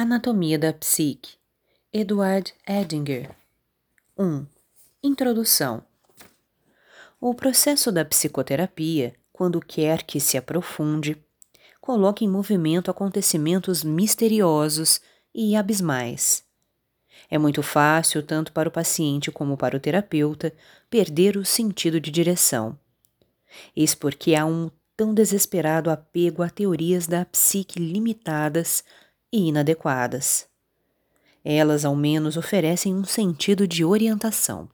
Anatomia da Psique, Edward Edinger. 1. Introdução. O processo da psicoterapia, quando quer que se aprofunde, coloca em movimento acontecimentos misteriosos e abismais. É muito fácil, tanto para o paciente como para o terapeuta, perder o sentido de direção. Eis porque há um tão desesperado apego a teorias da psique limitadas e inadequadas. Elas, ao menos, oferecem um sentido de orientação.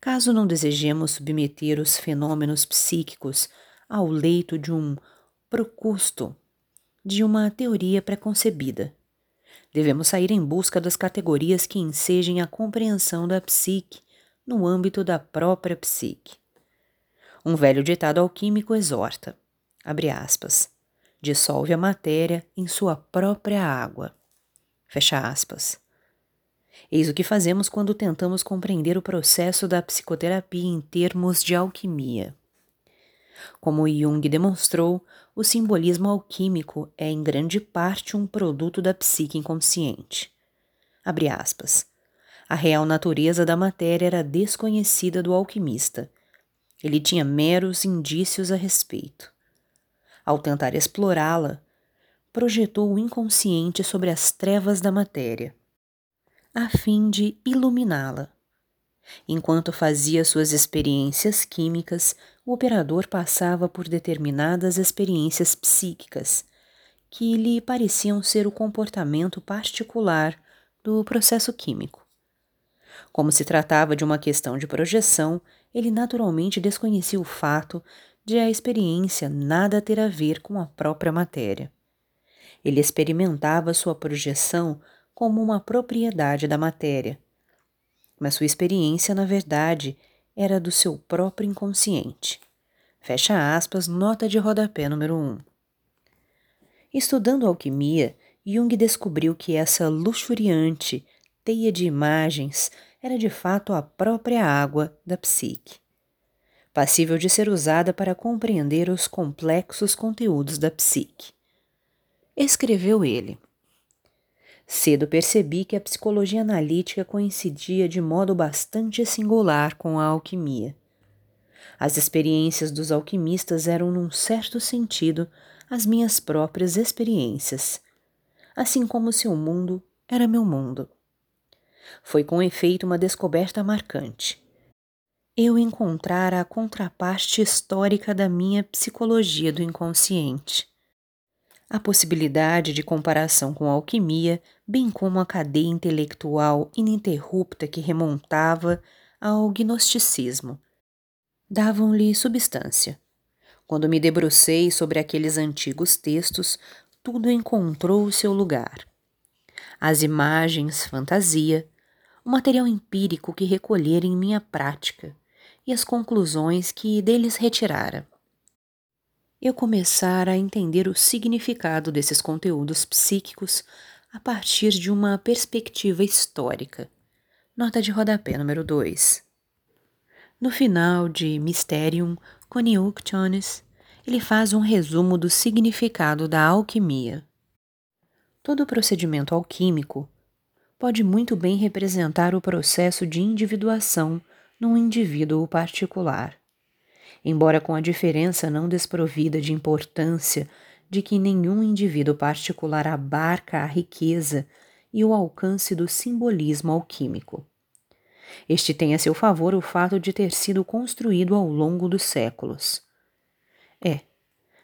Caso não desejemos submeter os fenômenos psíquicos ao leito de um procusto, de uma teoria preconcebida, devemos sair em busca das categorias que ensejem a compreensão da psique no âmbito da própria psique. Um velho ditado alquímico exorta, abre aspas, dissolve a matéria em sua própria água. Fecha aspas. Eis o que fazemos quando tentamos compreender o processo da psicoterapia em termos de alquimia. Como Jung demonstrou, o simbolismo alquímico é em grande parte um produto da psique inconsciente. Abre aspas. A real natureza da matéria era desconhecida do alquimista. Ele tinha meros indícios a respeito. Ao tentar explorá-la, projetou o inconsciente sobre as trevas da matéria, a fim de iluminá-la. Enquanto fazia suas experiências químicas, o operador passava por determinadas experiências psíquicas que lhe pareciam ser o comportamento particular do processo químico. Como se tratava de uma questão de projeção, ele naturalmente desconhecia o fato de a experiência nada ter a ver com a própria matéria. Ele experimentava sua projeção como uma propriedade da matéria, mas sua experiência, na verdade, era do seu próprio inconsciente. Fecha aspas, nota de rodapé número 1. Um. Estudando alquimia, Jung descobriu que essa luxuriante teia de imagens era de fato a própria água da psique passível de ser usada para compreender os complexos conteúdos da psique. Escreveu ele. Cedo percebi que a psicologia analítica coincidia de modo bastante singular com a alquimia. As experiências dos alquimistas eram, num certo sentido, as minhas próprias experiências, assim como seu mundo era meu mundo. Foi com efeito uma descoberta marcante eu encontrara a contraparte histórica da minha psicologia do inconsciente. A possibilidade de comparação com a alquimia, bem como a cadeia intelectual ininterrupta que remontava ao gnosticismo, davam-lhe substância. Quando me debrucei sobre aqueles antigos textos, tudo encontrou o seu lugar. As imagens, fantasia, o material empírico que recolhera em minha prática, e as conclusões que deles retirara. Eu começara a entender o significado desses conteúdos psíquicos a partir de uma perspectiva histórica. Nota de rodapé número 2. No final de Mysterium Coniunctionis, ele faz um resumo do significado da alquimia. Todo procedimento alquímico pode muito bem representar o processo de individuação num indivíduo particular. Embora com a diferença não desprovida de importância de que nenhum indivíduo particular abarca a riqueza e o alcance do simbolismo alquímico. Este tem a seu favor o fato de ter sido construído ao longo dos séculos. É,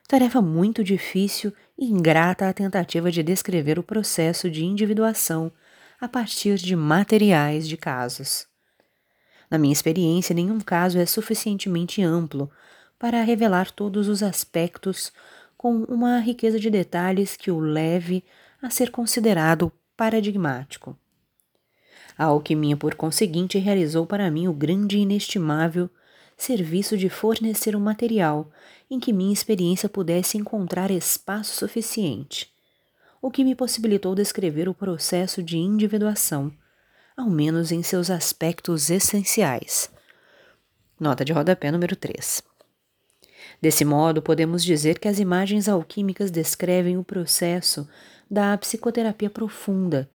tarefa muito difícil e ingrata a tentativa de descrever o processo de individuação a partir de materiais de casos. Na minha experiência, nenhum caso é suficientemente amplo para revelar todos os aspectos com uma riqueza de detalhes que o leve a ser considerado paradigmático. A alquimia, por conseguinte, realizou para mim o grande e inestimável serviço de fornecer um material em que minha experiência pudesse encontrar espaço suficiente, o que me possibilitou descrever o processo de individuação ao menos em seus aspectos essenciais. Nota de rodapé número 3. Desse modo, podemos dizer que as imagens alquímicas descrevem o processo da psicoterapia profunda,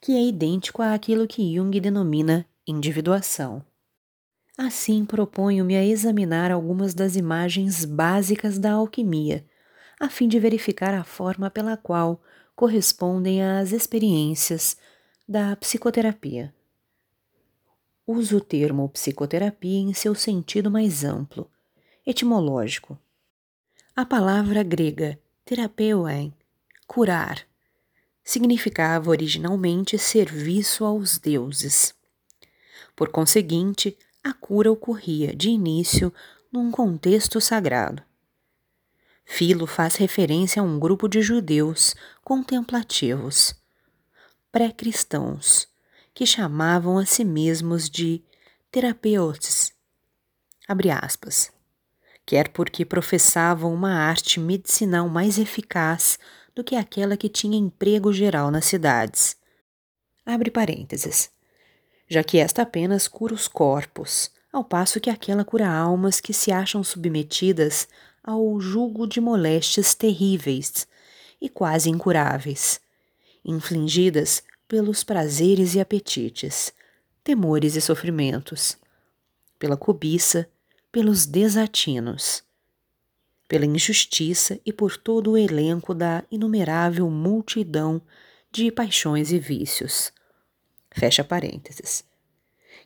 que é idêntico àquilo que Jung denomina individuação. Assim, proponho-me a examinar algumas das imagens básicas da alquimia, a fim de verificar a forma pela qual correspondem às experiências da psicoterapia. Uso o termo psicoterapia em seu sentido mais amplo, etimológico. A palavra grega terapeuein, curar, significava originalmente serviço aos deuses. Por conseguinte, a cura ocorria, de início, num contexto sagrado. Filo faz referência a um grupo de judeus contemplativos, pré-cristãos, que chamavam a si mesmos de terapeutas, abre aspas, quer porque professavam uma arte medicinal mais eficaz do que aquela que tinha emprego geral nas cidades. Abre parênteses. Já que esta apenas cura os corpos, ao passo que aquela cura almas que se acham submetidas ao jugo de moléstias terríveis e quase incuráveis, infligidas pelos prazeres e apetites, temores e sofrimentos, pela cobiça, pelos desatinos, pela injustiça e por todo o elenco da inumerável multidão de paixões e vícios fecha parênteses,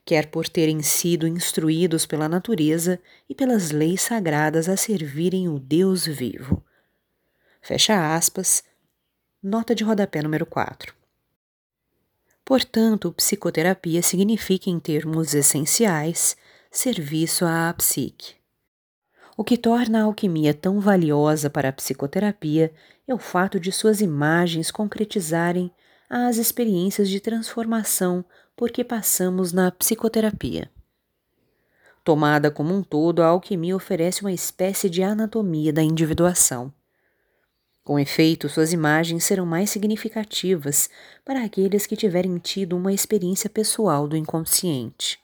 quer por terem sido instruídos pela natureza e pelas leis sagradas a servirem o Deus vivo. Fecha aspas, nota de rodapé número 4. Portanto, psicoterapia significa, em termos essenciais, serviço à psique. O que torna a alquimia tão valiosa para a psicoterapia é o fato de suas imagens concretizarem às experiências de transformação por que passamos na psicoterapia. Tomada como um todo, a alquimia oferece uma espécie de anatomia da individuação. Com efeito, suas imagens serão mais significativas para aqueles que tiverem tido uma experiência pessoal do inconsciente.